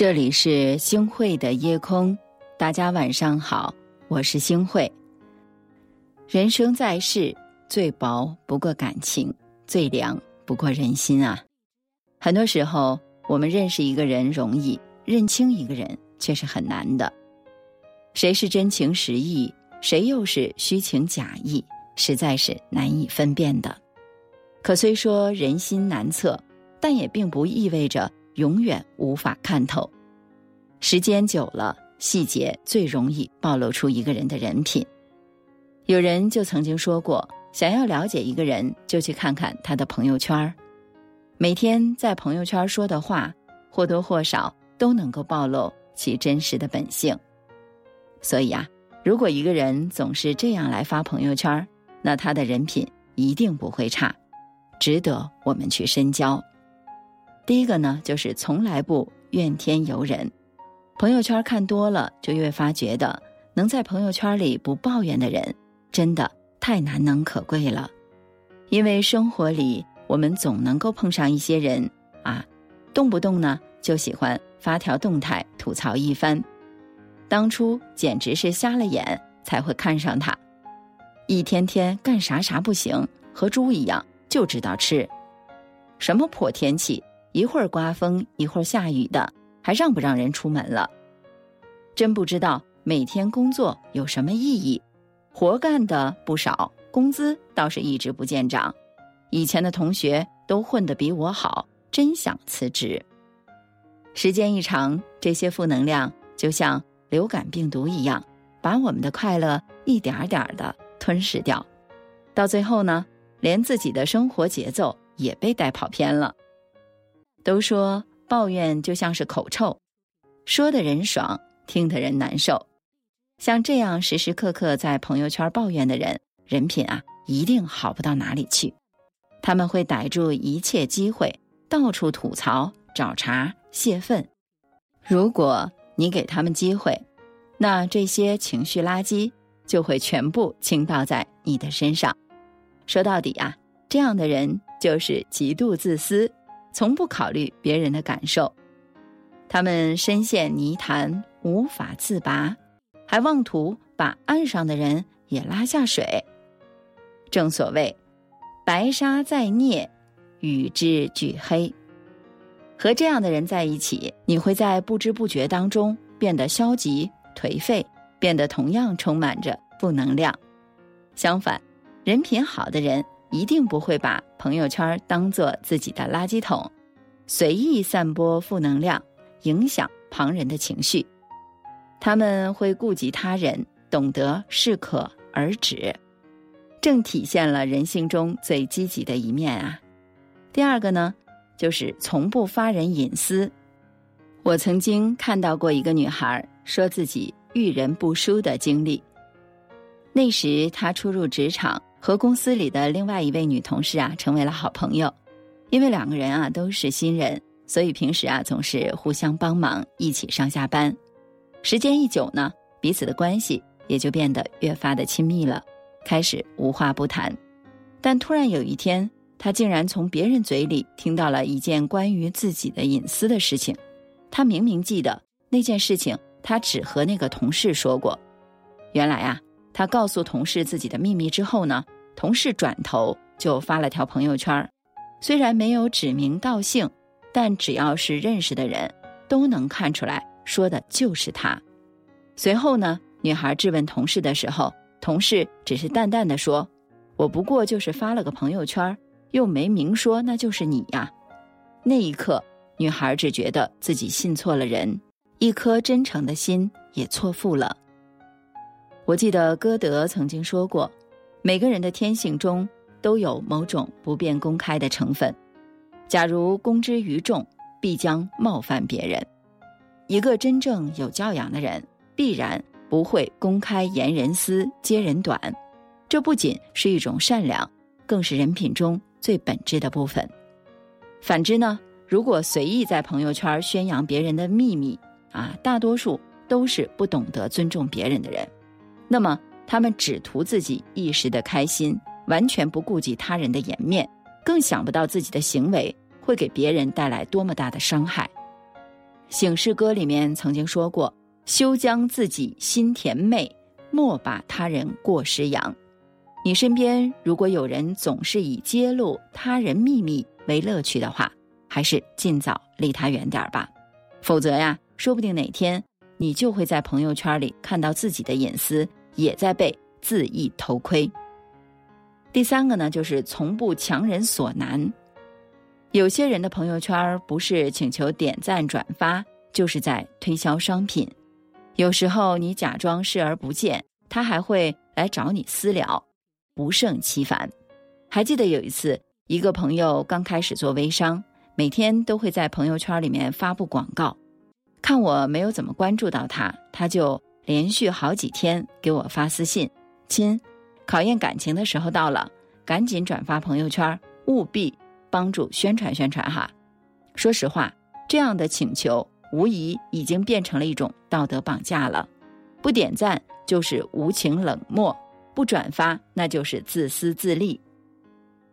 这里是星汇的夜空，大家晚上好，我是星汇。人生在世，最薄不过感情，最凉不过人心啊。很多时候，我们认识一个人容易，认清一个人却是很难的。谁是真情实意，谁又是虚情假意，实在是难以分辨的。可虽说人心难测，但也并不意味着。永远无法看透，时间久了，细节最容易暴露出一个人的人品。有人就曾经说过，想要了解一个人，就去看看他的朋友圈每天在朋友圈说的话，或多或少都能够暴露其真实的本性。所以啊，如果一个人总是这样来发朋友圈那他的人品一定不会差，值得我们去深交。第一个呢，就是从来不怨天尤人。朋友圈看多了，就越发觉得能在朋友圈里不抱怨的人，真的太难能可贵了。因为生活里，我们总能够碰上一些人啊，动不动呢就喜欢发条动态吐槽一番。当初简直是瞎了眼才会看上他，一天天干啥啥不行，和猪一样，就知道吃。什么破天气！一会儿刮风，一会儿下雨的，还让不让人出门了？真不知道每天工作有什么意义，活干的不少，工资倒是一直不见涨。以前的同学都混得比我好，真想辞职。时间一长，这些负能量就像流感病毒一样，把我们的快乐一点点的吞噬掉，到最后呢，连自己的生活节奏也被带跑偏了。都说抱怨就像是口臭，说的人爽，听的人难受。像这样时时刻刻在朋友圈抱怨的人，人品啊一定好不到哪里去。他们会逮住一切机会，到处吐槽、找茬、泄愤。如果你给他们机会，那这些情绪垃圾就会全部倾倒在你的身上。说到底啊，这样的人就是极度自私。从不考虑别人的感受，他们深陷泥潭无法自拔，还妄图把岸上的人也拉下水。正所谓，白沙在涅，与之俱黑。和这样的人在一起，你会在不知不觉当中变得消极颓废，变得同样充满着负能量。相反，人品好的人。一定不会把朋友圈当做自己的垃圾桶，随意散播负能量，影响旁人的情绪。他们会顾及他人，懂得适可而止，正体现了人性中最积极的一面啊。第二个呢，就是从不发人隐私。我曾经看到过一个女孩说自己遇人不淑的经历。那时她初入职场。和公司里的另外一位女同事啊，成为了好朋友。因为两个人啊都是新人，所以平时啊总是互相帮忙，一起上下班。时间一久呢，彼此的关系也就变得越发的亲密了，开始无话不谈。但突然有一天，他竟然从别人嘴里听到了一件关于自己的隐私的事情。他明明记得那件事情，他只和那个同事说过。原来啊。他告诉同事自己的秘密之后呢，同事转头就发了条朋友圈虽然没有指名道姓，但只要是认识的人，都能看出来说的就是他。随后呢，女孩质问同事的时候，同事只是淡淡的说：“我不过就是发了个朋友圈又没明说那就是你呀。”那一刻，女孩只觉得自己信错了人，一颗真诚的心也错付了。我记得歌德曾经说过，每个人的天性中都有某种不便公开的成分。假如公之于众，必将冒犯别人。一个真正有教养的人，必然不会公开言人私、揭人短。这不仅是一种善良，更是人品中最本质的部分。反之呢，如果随意在朋友圈宣扬别人的秘密，啊，大多数都是不懂得尊重别人的人。那么，他们只图自己一时的开心，完全不顾及他人的颜面，更想不到自己的行为会给别人带来多么大的伤害。醒世歌里面曾经说过：“休将自己心甜媚，莫把他人过失扬。”你身边如果有人总是以揭露他人秘密为乐趣的话，还是尽早离他远点儿吧。否则呀，说不定哪天你就会在朋友圈里看到自己的隐私也在被恣意偷窥。第三个呢，就是从不强人所难。有些人的朋友圈不是请求点赞转发，就是在推销商品。有时候你假装视而不见，他还会来找你私聊，不胜其烦。还记得有一次，一个朋友刚开始做微商，每天都会在朋友圈里面发布广告。看我没有怎么关注到他，他就连续好几天给我发私信：“亲，考验感情的时候到了，赶紧转发朋友圈，务必。”帮助宣传宣传哈，说实话，这样的请求无疑已经变成了一种道德绑架了。不点赞就是无情冷漠，不转发那就是自私自利。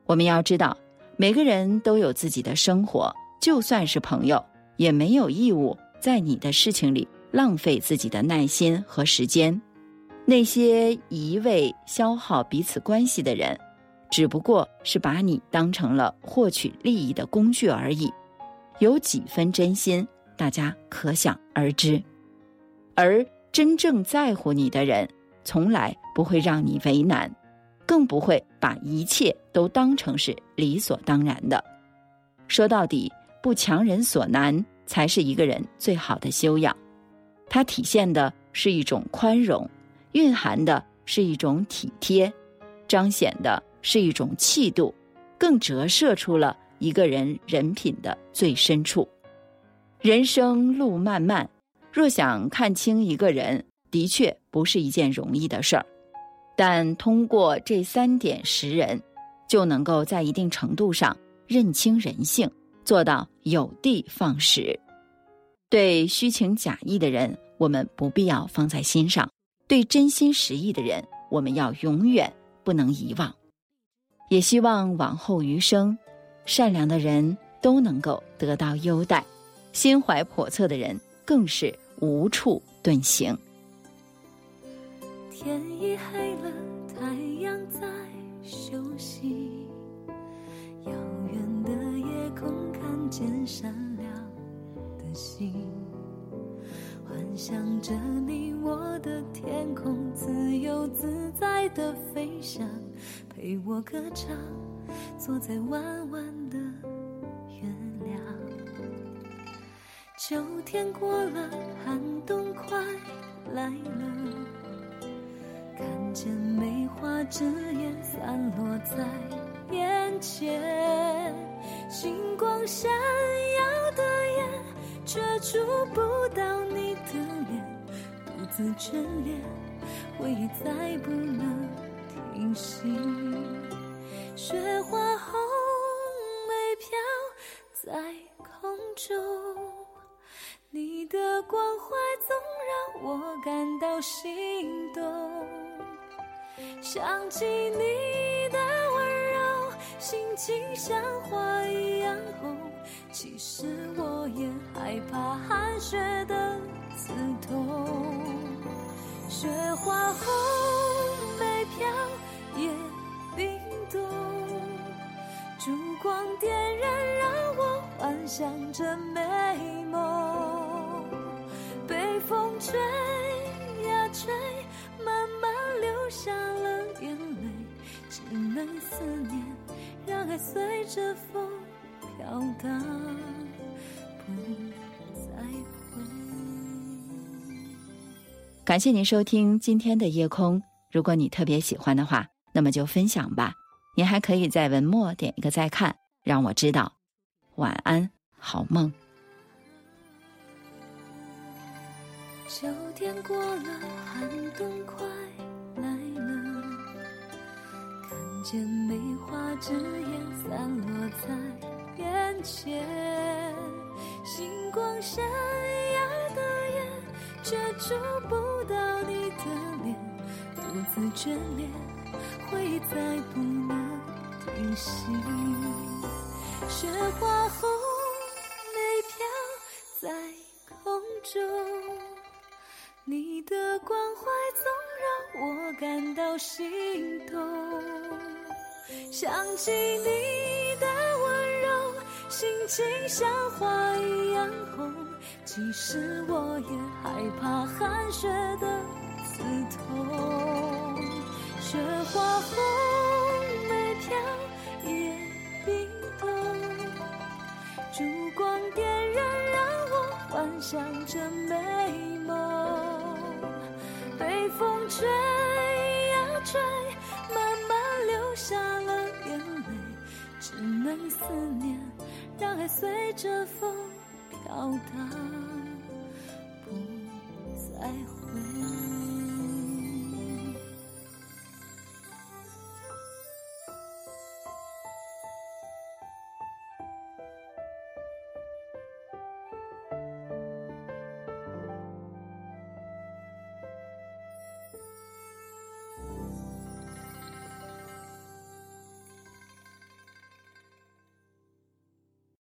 我们要知道，每个人都有自己的生活，就算是朋友，也没有义务在你的事情里浪费自己的耐心和时间。那些一味消耗彼此关系的人。只不过是把你当成了获取利益的工具而已，有几分真心，大家可想而知。而真正在乎你的人，从来不会让你为难，更不会把一切都当成是理所当然的。说到底，不强人所难，才是一个人最好的修养。它体现的是一种宽容，蕴含的是一种体贴，彰显的。是一种气度，更折射出了一个人人品的最深处。人生路漫漫，若想看清一个人，的确不是一件容易的事儿。但通过这三点识人，就能够在一定程度上认清人性，做到有的放矢。对虚情假意的人，我们不必要放在心上；对真心实意的人，我们要永远不能遗忘。也希望往后余生，善良的人都能够得到优待，心怀叵测的人更是无处遁形。天已黑了，太阳在休息。遥远的夜空看见山心，幻想着你我的天空，自由自在的飞翔。陪我歌唱，坐在弯弯的月亮。秋天过了，寒冬快来了。看见梅花枝叶散落在眼前，星光闪耀的却触不到你的脸，独自眷恋，回忆再不能。停息，雪花红梅飘在空中，你的关怀总让我感到心动。想起你的温柔，心情像花一样红。其实我也害怕寒雪的刺痛，雪花红梅飘。也冰冻，烛光点燃，让我幻想着美梦。被风吹呀吹，慢慢流下了眼泪，只能思念，让爱随着风飘荡，感谢您收听今天的夜空，如果你特别喜欢的话。那么就分享吧，您还可以在文末点一个再看，让我知道。晚安，好梦。秋天过了，寒冬快来了，看见梅花枝叶散落在眼前，星光闪耀，却触不到你的脸，独自眷恋。回忆再不能停息，雪花红梅飘在空中，你的关怀总让我感到心痛。想起你的温柔，心情像花一样红。其实我也害怕寒雪的刺痛，雪花红，每条也冰冻。烛光点燃，让我幻想着美梦。被风吹呀吹，慢慢流下了眼泪，只能思念，让爱随着风到达